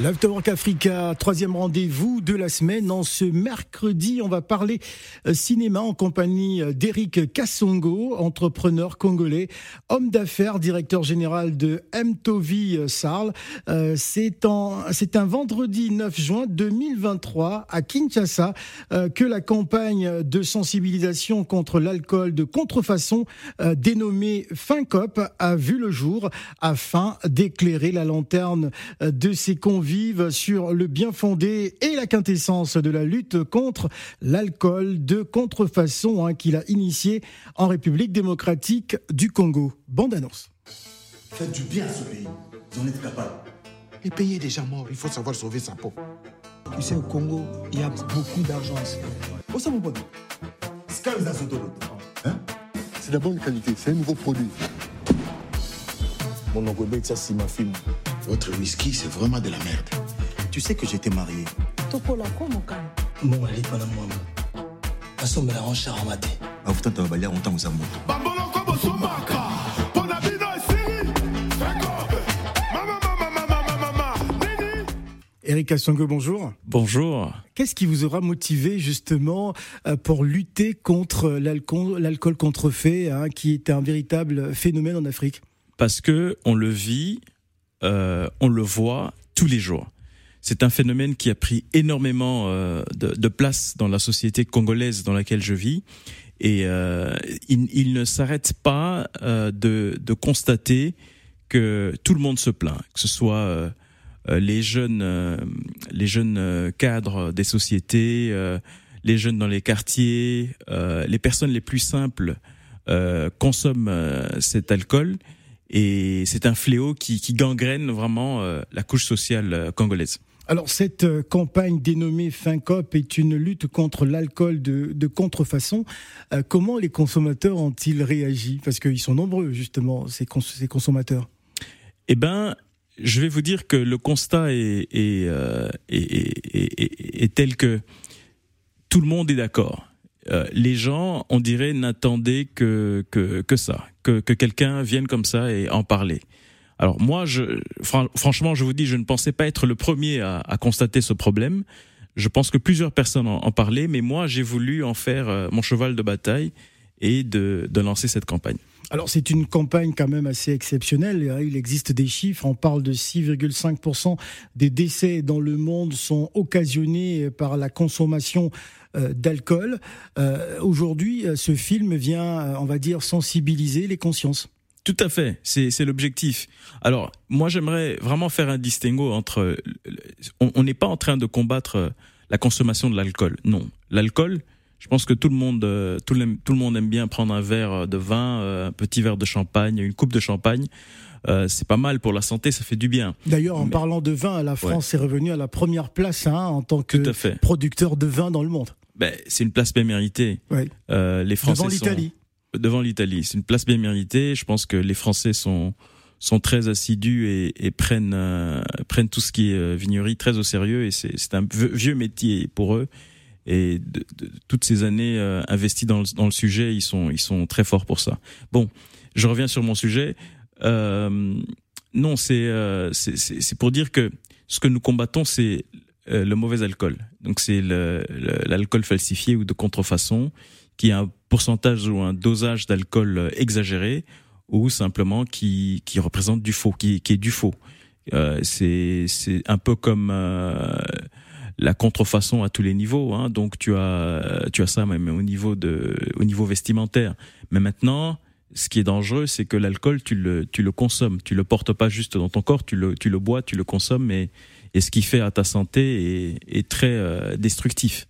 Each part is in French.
L'Afterwork Africa, troisième rendez-vous de la semaine. En ce mercredi, on va parler euh, cinéma en compagnie euh, d'Eric Kassongo, entrepreneur congolais, homme d'affaires, directeur général de Mtovi euh, Sarl. C'est un vendredi 9 juin 2023 à Kinshasa que la campagne de sensibilisation contre l'alcool de contrefaçon dénommée FinCop a vu le jour afin d'éclairer la lanterne de ses convictions vive sur le bien fondé et la quintessence de la lutte contre l'alcool de contrefaçon hein, qu'il a initié en République démocratique du Congo. Bande annonce. Faites du bien à ce pays, vous en êtes capable. Le pays est déjà mort, il faut savoir sauver sa peau. Tu sais, au Congo, il y a beaucoup d'argent. Où ça, mon bon hein? C'est la bonne qualité, c'est un nouveau produit. Mon oncle ça c'est ma fille. Votre whisky, c'est vraiment de la merde. Tu sais que j'étais marié. Mon pas la aux amours. Eric Assongo, bonjour. Bonjour. Qu'est-ce qui vous aura motivé justement euh, pour lutter contre l'alcool contrefait, hein, qui est un véritable phénomène en Afrique? Parce que on le vit euh, on le voit tous les jours. C'est un phénomène qui a pris énormément euh, de, place dans la société congolaise dans laquelle je vis. Et euh, il, ne s'arrête pas de, constater que tout le monde se plaint, que ce soit les jeunes, les jeunes cadres des sociétés, les jeunes dans les quartiers, les personnes les plus simples consomment cet alcool et c'est un fléau qui, qui gangrène vraiment euh, la couche sociale euh, congolaise. Alors cette euh, campagne dénommée FinCop est une lutte contre l'alcool de, de, contrefaçon. comment les consommateurs ont-ils réagi? Parce qu'ils sont nombreux justement, ces, ces consommateurs. Eh ben, je vais vous dire que le constat est, est, est, est tel que tout le monde est d'accord. Euh, les gens, on dirait, n'attendaient que, que, que ça, que, que quelqu'un vienne comme ça et en parler. Alors moi, je, franchement, je vous dis, je ne pensais pas être le premier à, à constater ce problème. Je pense que plusieurs personnes en, en parlaient, mais moi, j'ai voulu en faire euh, mon cheval de bataille et de, de lancer cette campagne. Alors c'est une campagne quand même assez exceptionnelle. Il existe des chiffres. On parle de 6,5% des décès dans le monde sont occasionnés par la consommation euh, d'alcool. Euh, aujourd'hui, euh, ce film vient, on va dire, sensibiliser les consciences. Tout à fait, c'est l'objectif. Alors, moi, j'aimerais vraiment faire un distinguo entre... On n'est pas en train de combattre la consommation de l'alcool. Non, l'alcool, je pense que tout le monde, tout le, tout le monde aime bien prendre un verre de vin, un petit verre de champagne, une coupe de champagne. Euh, c'est pas mal pour la santé, ça fait du bien. D'ailleurs, en parlant de vin, la France est revenue à la première place hein, en tant que producteur de vin dans le monde. Ben, c'est une place bien méritée. Euh, les Français devant l'Italie. Devant l'Italie, c'est une place bien méritée. Je pense que les Français sont sont très assidus et, prennent euh, prennent tout ce qui est vignerie très au sérieux et c'est un vieux métier pour eux et toutes ces années investies dans le, sujet, ils sont très forts pour ça. Bon, je reviens sur mon sujet. Euh, non, euh, c'est c'est pour dire que ce que nous combattons, c'est euh, le mauvais alcool. Donc c'est l'alcool falsifié ou de contrefaçon, qui a un pourcentage ou un dosage d'alcool exagéré ou simplement qui, représente du faux, qui, est du faux. Euh, c'est un peu comme euh, la contrefaçon à tous les niveaux. Hein. Donc tu as tu as ça même au niveau de au niveau vestimentaire. Mais maintenant ce qui est dangereux, c'est que l'alcool, tu le, tu le consommes. Tu le portes pas juste dans ton corps, tu le, tu le bois, tu le consommes, et, et ce qui fait à ta santé est, très euh, destructif.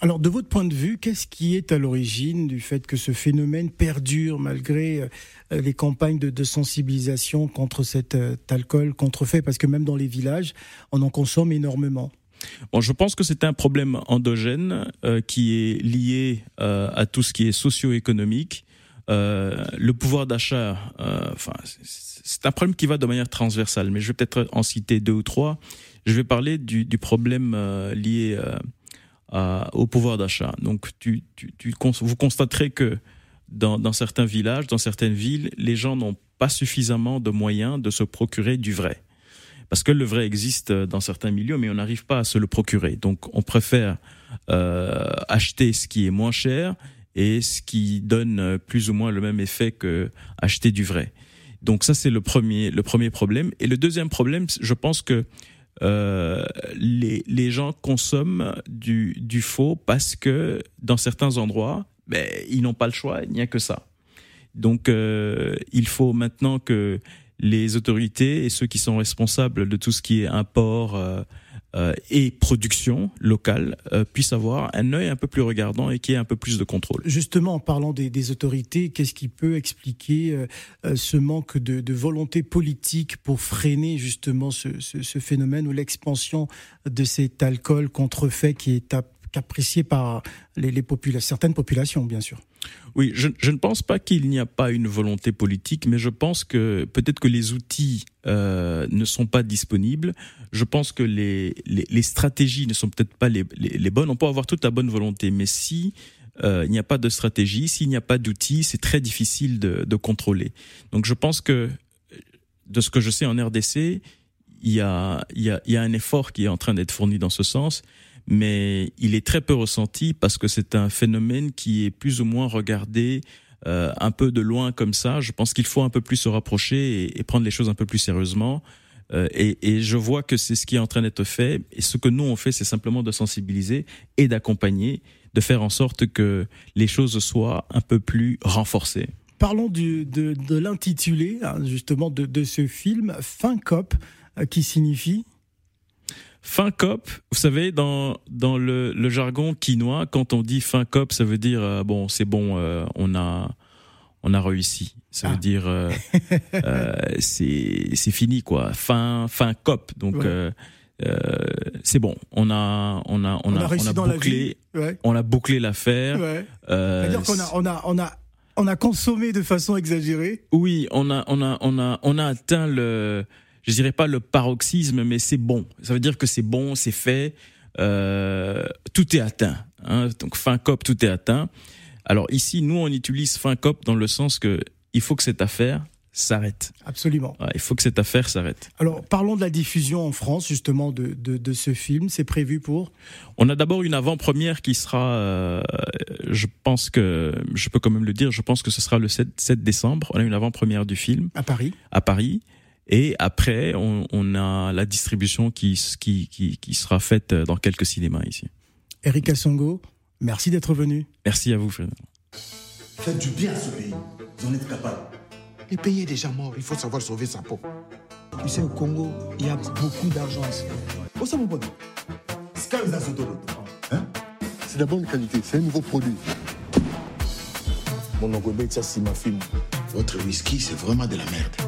Alors, de votre point de vue, qu'est-ce qui est à l'origine du fait que ce phénomène perdure malgré euh, les campagnes de, de, sensibilisation contre cet euh, alcool contrefait? Parce que même dans les villages, on en consomme énormément. Bon, je pense que c'est un problème endogène qui est lié à tout ce qui est socio-économique euh, le pouvoir d'achat, euh, enfin, c'est un problème qui va de manière transversale, mais je vais peut-être en citer deux ou trois. Je vais parler du, problème euh, lié au pouvoir d'achat. Donc, tu, tu, vous constaterez que dans, certains villages, dans certaines villes, les gens n'ont pas suffisamment de moyens de se procurer du vrai. Parce que le vrai existe dans certains milieux, mais on n'arrive pas à se le procurer. Donc on préfère euh, acheter ce qui est moins cher et ce qui donne plus ou moins le même effet que acheter du vrai. Donc ça c'est le premier le premier problème. Et le deuxième problème, je pense que euh, les, les gens consomment du, du faux parce que dans certains endroits, ben, ils n'ont pas le choix, il n'y a que ça. Donc euh, il faut maintenant que les autorités et ceux qui sont responsables de tout ce qui est import euh, euh, et production locale euh, puissent avoir un œil un peu plus regardant et qui ait un peu plus de contrôle. Justement, en parlant des, des autorités, qu'est-ce qui peut expliquer euh, euh, ce manque de, de, volonté politique pour freiner justement ce, ce, ce phénomène ou l'expansion de cet alcool contrefait qui est apprécié par les, les certaines populations, bien sûr? Oui, je, ne pense pas qu'il n'y a pas une volonté politique, mais je pense que peut-être que les outils euh, ne sont pas disponibles. Je pense que les, les, les stratégies ne sont peut-être pas les, les, bonnes. On peut avoir toute la bonne volonté, mais si euh, il n'y a pas de stratégie, s'il n'y a pas d'outils, c'est très difficile de, de, contrôler. Donc je pense que de ce que je sais en RDC, il y a, il y a, il y a un effort qui est en train d'être fourni dans ce sens mais il est très peu ressenti parce que c'est un phénomène qui est plus ou moins regardé euh, un peu de loin comme ça. Je pense qu'il faut un peu plus se rapprocher et, prendre les choses un peu plus sérieusement. Euh, et, je vois que c'est ce qui est en train d'être fait. Et ce que nous on fait, c'est simplement de sensibiliser et d'accompagner, de faire en sorte que les choses soient un peu plus renforcées. Parlons de l'intitulé hein, justement de, de, ce film, Fin Cop, euh, qui signifie Fin cop, vous savez, dans, dans le, le, jargon quinois, quand on dit fin cop, ça veut dire, euh, bon, c'est bon, euh, on, a, on a réussi. Ça ah. veut dire, euh, euh c'est fini, quoi. Fin, fin cop. Donc, ouais. c'est bon. On a, on a, on, on a, a, on a bouclé, ouais. on a bouclé l'affaire. Ouais. C'est-à-dire qu'on a, on a, on a, on a consommé de façon exagérée. Oui, on a, on a, on a, on a atteint le je dirais pas le paroxysme, mais c'est bon. Ça veut dire que c'est bon, c'est fait, euh, tout est atteint. Hein. Donc fin cop, tout est atteint. Alors ici, nous, on utilise fin cop dans le sens que il faut que cette affaire s'arrête. Absolument. Ouais, il faut que cette affaire s'arrête. Alors, parlons de la diffusion en France, justement, de, de, de ce film. C'est prévu pour? On a d'abord une avant-première qui sera, euh, je pense que, je peux quand même le dire, je pense que ce sera le 7, 7 décembre. On a une avant-première du film. À Paris. À Paris. Et après, on, on, a la distribution qui, qui, qui, qui, sera faite dans quelques cinémas ici. Eric Assongo, merci d'être venu. Merci à vous, Fred. Faites du bien à ce pays. Vous en êtes capable. Le pays est déjà mort. Il faut savoir sauver sa peau. Tu sais, au Congo, il y a beaucoup d'argent. Où ça, mon bon hein? C'est de la bonne qualité. C'est un nouveau produit. Mon oncle ça, c'est ma fille. Votre whisky, c'est vraiment de la merde.